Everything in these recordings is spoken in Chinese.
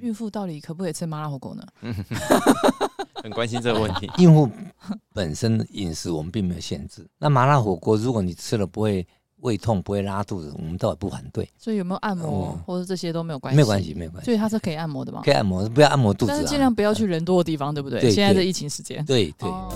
孕妇到底可不可以吃麻辣火锅呢？很关心这个问题。孕妇本身饮食我们并没有限制，那麻辣火锅如果你吃了不会胃痛、不会拉肚子，我们倒也不反对。所以有没有按摩、嗯、或者这些都没有关系？没有关系，没有关系。所以它是可以按摩的吗？可以按摩，不要按摩肚子、啊，但是尽量不要去人多的地方，对不对？对，现在的疫情时间。对对。哦、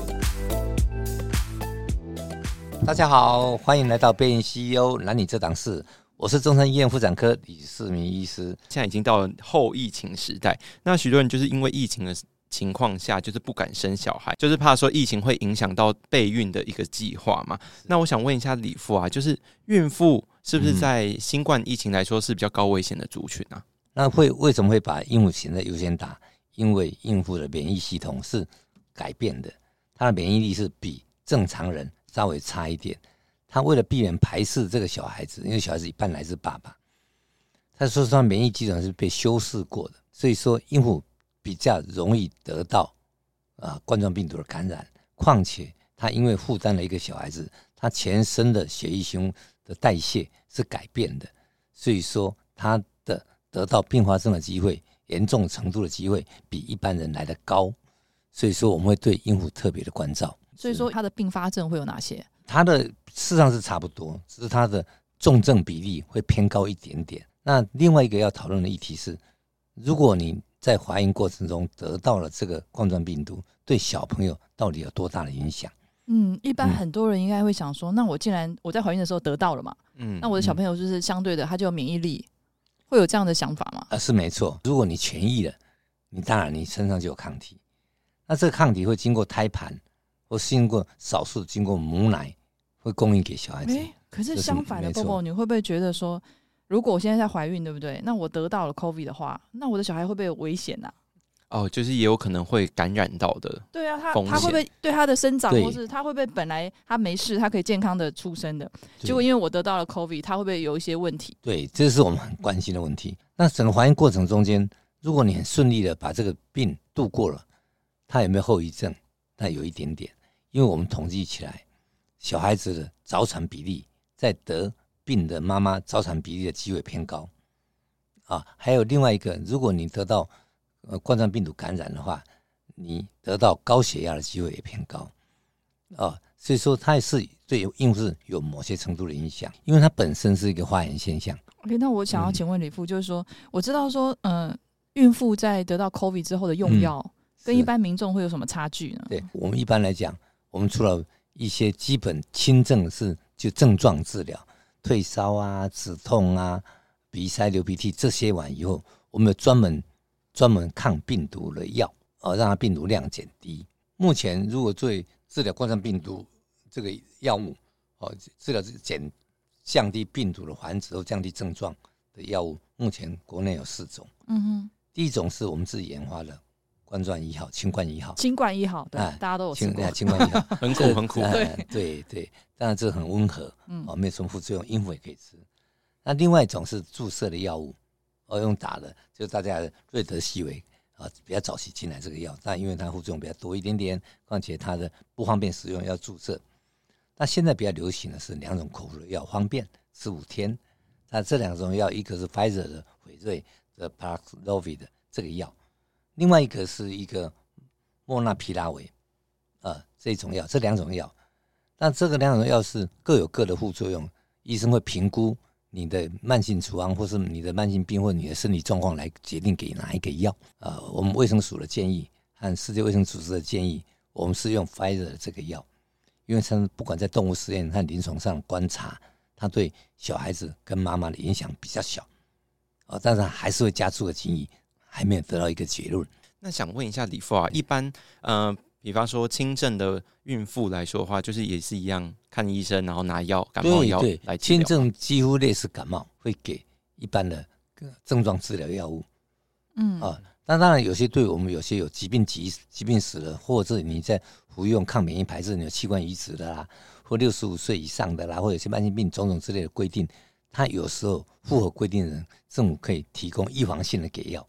大家好，欢迎来到贝因 CEO 男女这档事。我是中山医院妇产科李世民医师。现在已经到了后疫情时代，那许多人就是因为疫情的情况下，就是不敢生小孩，就是怕说疫情会影响到备孕的一个计划嘛。那我想问一下李父啊，就是孕妇是不是在新冠疫情来说是比较高危险的族群啊？嗯、那会为什么会把孕妇选在优先打？因为孕妇的免疫系统是改变的，她的免疫力是比正常人稍微差一点。他为了避免排斥这个小孩子，因为小孩子一半来自爸爸，他说他免疫基本上是被修饰过的，所以说孕妇比较容易得到啊冠状病毒的感染。况且他因为负担了一个小孩子，他全身的血液循环的代谢是改变的，所以说他的得到并发症的机会、严重程度的机会比一般人来的高。所以说我们会对孕妇特别的关照。所以说他的并发症会有哪些？他的事实上是差不多，只是它的重症比例会偏高一点点。那另外一个要讨论的议题是，如果你在怀孕过程中得到了这个冠状病毒，对小朋友到底有多大的影响？嗯，一般很多人应该会想说，嗯、那我既然我在怀孕的时候得到了嘛，嗯，那我的小朋友就是相对的，他就有免疫力，会有这样的想法吗？啊，是没错。如果你痊愈了，你当然你身上就有抗体，那这个抗体会经过胎盘。或是经过少数经过母奶会供应给小孩子。欸，可是相反的，波波，你会不会觉得说，如果我现在在怀孕，对不对？那我得到了 COVID 的话，那我的小孩会不会有危险呢？哦，就是也有可能会感染到的。对啊，他他会不会对他的生长，或是他会不会本来他没事，他可以健康的出生的？结果因为我得到了 COVID，他会不会有一些问题？对，这是我们很关心的问题。那整个怀孕过程中间，如果你很顺利的把这个病度过了，他有没有后遗症？那有一点点，因为我们统计起来，小孩子的早产比例，在得病的妈妈早产比例的机会偏高，啊，还有另外一个，如果你得到呃冠状病毒感染的话，你得到高血压的机会也偏高，啊，所以说它也是对孕妇有某些程度的影响，因为它本身是一个化炎现象。OK，那我想要请问李副，就是说，我知道说，嗯、呃，孕妇在得到 COVID 之后的用药。嗯跟一般民众会有什么差距呢？对我们一般来讲，我们除了一些基本轻症是就症状治疗，退烧啊、止痛啊、鼻塞、流鼻涕这些完以后，我们有专门专门抗病毒的药，哦，让它病毒量减低。目前如果做治疗冠状病毒这个药物，哦，治疗减降低病毒的繁殖或降低症状的药物，目前国内有四种。嗯哼，第一种是我们自己研发的。冠状一号、清冠一号、清冠一号，对，大家都有清清冠一号，很苦很苦，对对对，当然这很温和，嗯，哦，没有什么副作用，孕妇也可以吃。那另外一种是注射的药物，哦，用打的，就大家瑞德西韦啊，比较早期进来这个药，但因为它副作用比较多一点点，况且它的不方便使用，要注射。那现在比较流行的是两种口服的药，方便十五天。那这两种药，一个是 Pfizer 的辉瑞的 Paxlovid 的这个药。另外一个是一个莫纳皮拉韦，啊，这种药，这两种药，那这个两种药是各有各的副作用，医生会评估你的慢性处方或是你的慢性病或你的身体状况来决定给哪一个药。啊，我们卫生署的建议和世界卫生组织的建议，我们是用 Pfizer 的这个药，因为它不管在动物实验和临床上观察，它对小孩子跟妈妈的影响比较小，啊，但是还是会加速的建议。还没有得到一个结论。那想问一下李副啊，一般呃，比方说轻症的孕妇来说的话，就是也是一样看医生，然后拿药感冒药来。轻症几乎类似感冒，会给一般的症状治疗药物。嗯啊，那当然有些对我们有些有疾病疾疾病史的，或者你在服用抗免疫排斥、你有器官移植的啦，或六十五岁以上的啦，或者有些慢性病种种之类的规定，它有时候符合规定的人，政府可以提供预防性的给药。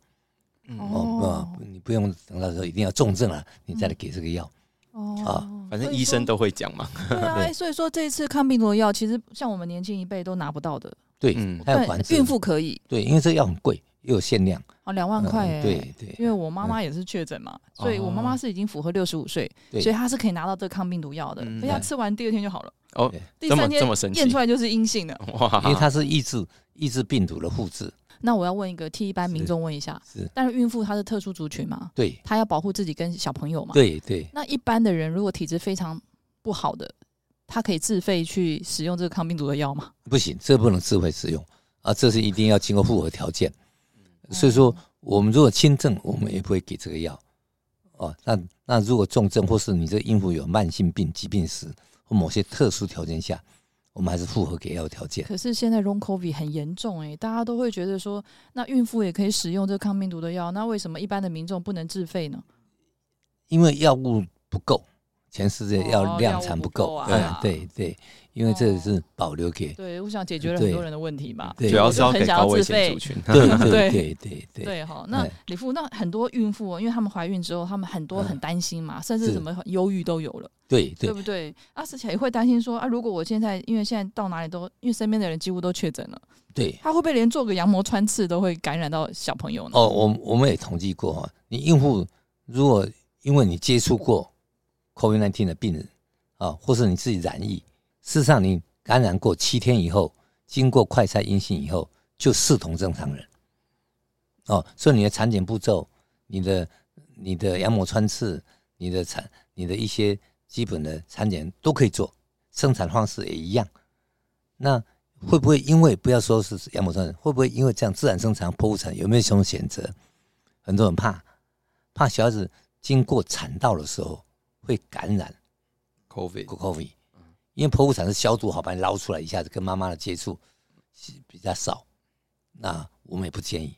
哦不，你不用等到时候一定要重症了，你再来给这个药。哦，啊，反正医生都会讲嘛。对啊，所以说这一次抗病毒的药，其实像我们年轻一辈都拿不到的。对，还有管制。孕妇可以。对，因为这个药很贵，又有限量，啊，两万块哎，对对，因为我妈妈也是确诊嘛，所以我妈妈是已经符合六十五岁，所以她是可以拿到这个抗病毒药的，而且她吃完第二天就好了。哦，第三天验出来就是阴性的，哇！因为它是抑制抑制病毒的复制。那我要问一个，替一般民众问一下，是，但是孕妇她是特殊族群嘛？对，她要保护自己跟小朋友嘛？对对。那一般的人如果体质非常不好的，他可以自费去使用这个抗病毒的药吗？不行，这不能自费使用啊，这是一定要经过符合条件。所以说，我们如果轻症，我们也不会给这个药。哦，那那如果重症或是你这个孕妇有慢性病疾病史或某些特殊条件下，我们还是符合给药条件。可是现在 Long COVID 很严重哎，大家都会觉得说，那孕妇也可以使用这个抗病毒的药，那为什么一般的民众不能自费呢？因为药物不够。全世界要量产不够，啊，对对，因为这是保留给，对，我想解决了很多人的问题嘛，主要是要给高危险族群，对对对 对。对，对。哈。那李富，那很多孕妇，因为他们怀孕之后，他们很多很担心嘛，甚至什么忧郁都有了，对对。不对？啊，而且也会担心说啊，如果我现在因为现在到哪里都，因为身边的人几乎都确诊了，对，他会不会连做个羊膜穿刺都会感染到小朋友呢？哦，我我们也统计过哈，你孕妇如果因为你接触过。COVID-19 的病人啊，或是你自己染疫，事实上你感染过七天以后，经过快筛阴性以后，就视同正常人。哦，所以你的产检步骤、你的、你的羊膜穿刺、你的产、你的一些基本的产检都可以做，生产方式也一样。那会不会因为不要说是羊膜穿刺，会不会因为这样自然生产、剖腹产有没有什么选择？很多人怕，怕小孩子经过产道的时候。会感染 COVID，COVID，因为剖腹产是消毒好，把你捞出来，一下子跟妈妈的接触是比较少，那我们也不建议。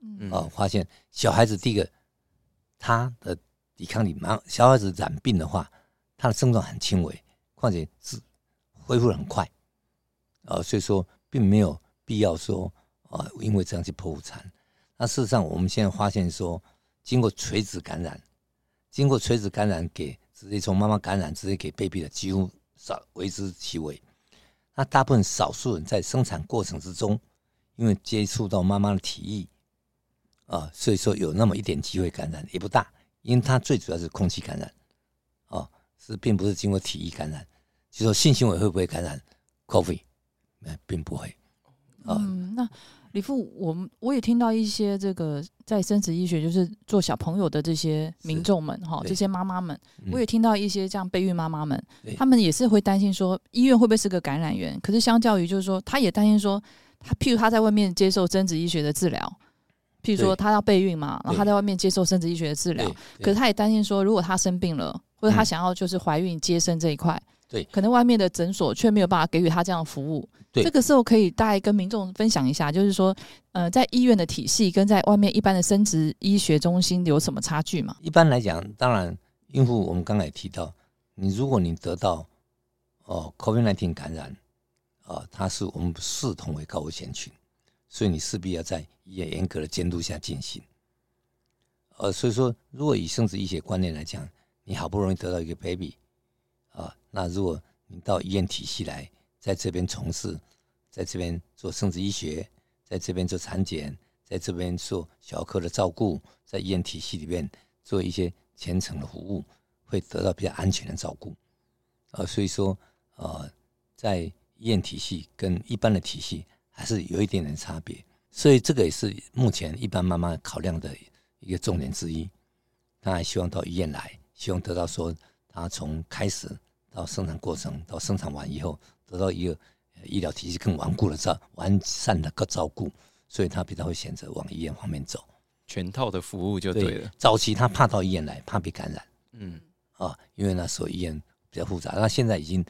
嗯，哦，发现小孩子第一个他的抵抗力蛮，小孩子染病的话，他的症状很轻微，况且是恢复很快，呃，所以说并没有必要说啊，因为这样去剖腹产。那事实上，我们现在发现说，经过垂直感染，经过垂直感染给。直接从妈妈感染直接给 baby 的几乎少为之其微，那大部分少数人在生产过程之中，因为接触到妈妈的体液啊，所以说有那么一点机会感染也不大，因为它最主要是空气感染，啊，是并不是经过体液感染。就说性行为会不会感染 COVID？那并不会。啊、嗯，那。李富，我们我也听到一些这个在生殖医学，就是做小朋友的这些民众们哈，这些妈妈们，我也听到一些这样备孕妈妈们，他们也是会担心说，医院会不会是个感染源？可是相较于就是说，他也担心说，他譬如他在外面接受生殖医学的治疗，譬如说他要备孕嘛，然后他在外面接受生殖医学的治疗，可是他也担心说，如果他生病了，或者他想要就是怀孕接生这一块。对，可能外面的诊所却没有办法给予他这样的服务。对，这个时候可以大概跟民众分享一下，就是说，呃，在医院的体系跟在外面一般的生殖医学中心有什么差距吗？一般来讲，当然，孕妇我们刚才也提到，你如果你得到哦 COVID-19 感染，啊、呃，它是我们视同为高危险群，所以你势必要在医院严格的监督下进行。呃，所以说，如果以生殖医学观念来讲，你好不容易得到一个 baby。啊，那如果你到医院体系来，在这边从事，在这边做生殖医学，在这边做产检，在这边做小儿科的照顾，在医院体系里面做一些全程的服务，会得到比较安全的照顾。啊，所以说，呃，在医院体系跟一般的体系还是有一点点差别。所以这个也是目前一般妈妈考量的一个重点之一。她还希望到医院来，希望得到说。他从开始到生产过程到生产完以后，得到一个医疗体系更稳固的照完善的个照顾，所以他比较会选择往医院方面走，全套的服务就对了。对，早期他怕到医院来，怕被感染，嗯啊，因为那时候医院比较复杂，那现在已经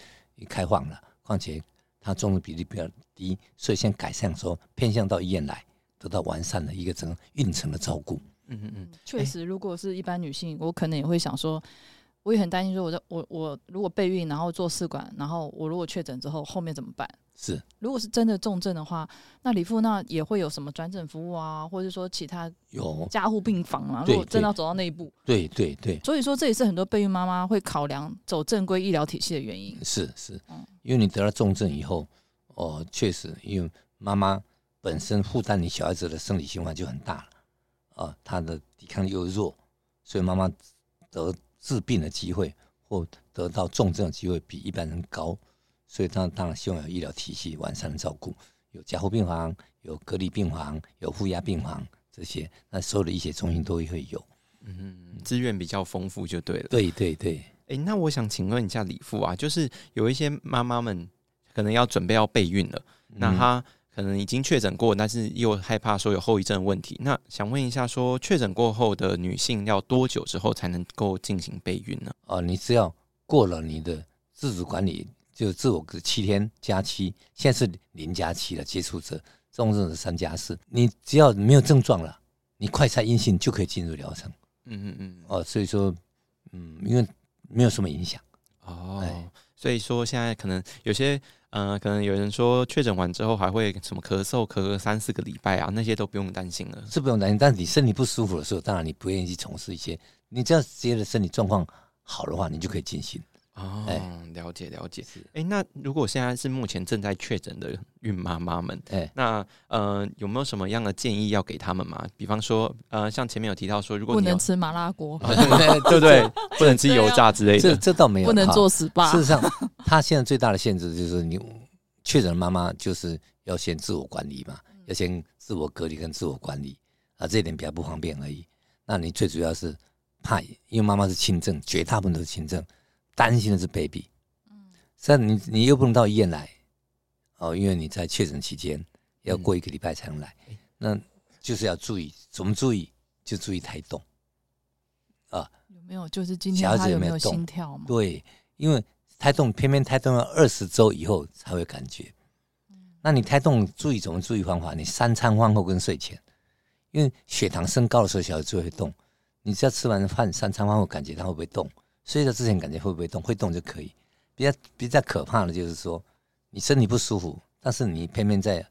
开放了，况且他中的比例比较低，所以先改善说偏向到医院来，得到完善的一个整个孕程的照顾。嗯嗯嗯，确实，如果是一般女性，我可能也会想说。我也很担心，说我在我我如果备孕，然后做试管，然后我如果确诊之后，后面怎么办？是，如果是真的重症的话，那李富那也会有什么转诊服务啊，或者说其他有加护病房啊？如果真的要走到那一步，对对对，所以说这也是很多备孕妈妈会考量走正规医疗体系的原因。是是，因为你得了重症以后，哦，确实，因为妈妈本身负担你小孩子的生理循环就很大了，啊，他的抵抗力又弱，所以妈妈得致病的机会或得到重症的机会比一般人高，所以他当然希望有医疗体系完善的照顾，有加护病房、有隔离病房、有负压病房这些，那所有的医学中心都会有，嗯，资源比较丰富就对了。对对对，哎、欸，那我想请问一下李父啊，就是有一些妈妈们可能要准备要备孕了，嗯、那她。可能已经确诊过，但是又害怕说有后遗症的问题。那想问一下，说确诊过后的女性要多久之后才能够进行备孕呢？哦，你只要过了你的自主管理，就自我七天加七，现在是零加七了。接触者，重症是三加四。你只要没有症状了，你快筛阴性就可以进入疗程。嗯嗯嗯。哦，所以说，嗯，因为没有什么影响。哦，哎、所以说现在可能有些。呃，可能有人说确诊完之后还会什么咳嗽，咳个三四个礼拜啊，那些都不用担心了，是不用担心。但是你身体不舒服的时候，当然你不愿意去从事一些，你只要自己的身体状况好的话，你就可以进行。哦，了解了解。哎、欸，那如果现在是目前正在确诊的孕妈妈们，哎，那呃有没有什么样的建议要给他们吗？比方说，呃，像前面有提到说，如果你不能吃麻辣锅，对不对？不能吃油炸之类的，这这倒没有。不能做 SPA。事实上，他现在最大的限制就是你确诊的妈妈就是要先自我管理嘛，要先自我隔离跟自我管理啊，这一点比较不方便而已。那你最主要是怕，因为妈妈是轻症，绝大部分都是轻症。担心的是 baby，嗯，但你你又不能到医院来，哦，因为你在确诊期间要过一个礼拜才能来，嗯、那就是要注意，怎么注意？就注意胎动，啊，有没有？就是今天他有没有心跳吗？对，因为胎动偏偏胎动要二十周以后才会感觉，嗯，那你胎动注意怎么注意方法？你三餐饭后跟睡前，因为血糖升高的时候小孩就会动，你只要吃完饭三餐饭后感觉他会不会动？睡觉之前感觉会不会动？会动就可以。比较比较可怕的就是说，你身体不舒服，但是你偏偏在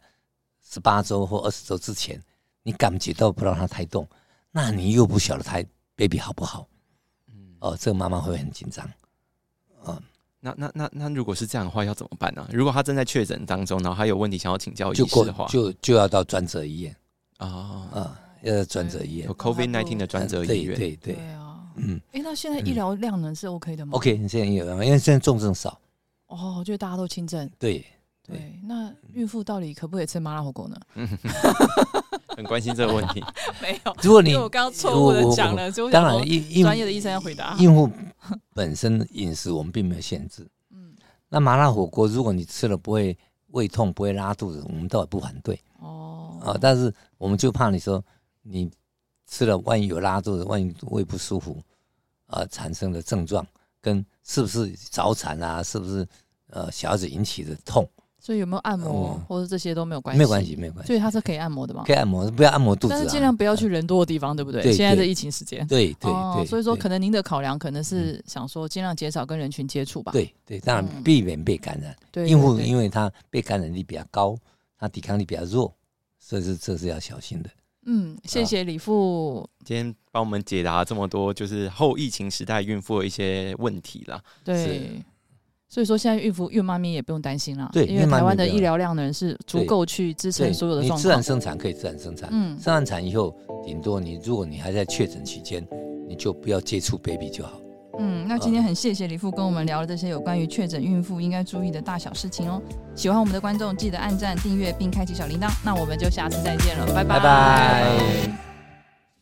十八周或二十周之前，你感觉到不让他胎动，那你又不晓得胎 baby 好不好？嗯，哦，这个妈妈会很紧张。嗯，那那那那如果是这样的话，要怎么办呢？如果他正在确诊当中，然后还有问题想要请教医师的话，就就要到专责医院啊啊，嗯、要到专责医院，有 COVID nineteen 的专责医院，对对对。对嗯，哎、欸，那现在医疗量能是 OK 的吗？OK，现在有，因为现在重症少。哦，我觉得大家都轻症。对对，对，那孕妇到底可不可以吃麻辣火锅呢？很关心这个问题。没有，如果你我刚刚错误的讲了，就当然，专业的医生要回答。孕妇本身饮食我们并没有限制。嗯，那麻辣火锅如果你吃了不会胃痛、不会拉肚子，我们倒也不反对。哦啊，但是我们就怕你说你。吃了，万一有拉肚子，万一胃不舒服，啊、呃，产生的症状跟是不是早产啊，是不是呃小孩子引起的痛？所以有没有按摩、嗯、或者这些都没有关系？没有关系，没有关系。所以它是可以按摩的吗？可以按摩，不要按摩肚子、啊，但是尽量不要去人多的地方，对不对？对，现在的疫情时间，对对对，对。所以说，可能您的考量可能是想说尽量减少跟人群接触吧。对对，当然避免被感染。对、嗯，孕妇因为她被感染力比较高，她抵抗力比较弱，所以是这是要小心的。嗯，谢谢李富，今天帮我们解答这么多，就是后疫情时代孕妇的一些问题啦。对，所以说现在孕妇孕妈咪也不用担心了，对，因为台湾的医疗量呢是足够去支撑所有的状况。你自然生产可以自然生产，嗯，生完产以后，顶多你如果你还在确诊期间，你就不要接触 baby 就好。嗯，那今天很谢谢李富跟我们聊了这些有关于确诊孕妇应该注意的大小事情哦。喜欢我们的观众记得按赞、订阅并开启小铃铛。那我们就下次再见了，拜拜。拜拜。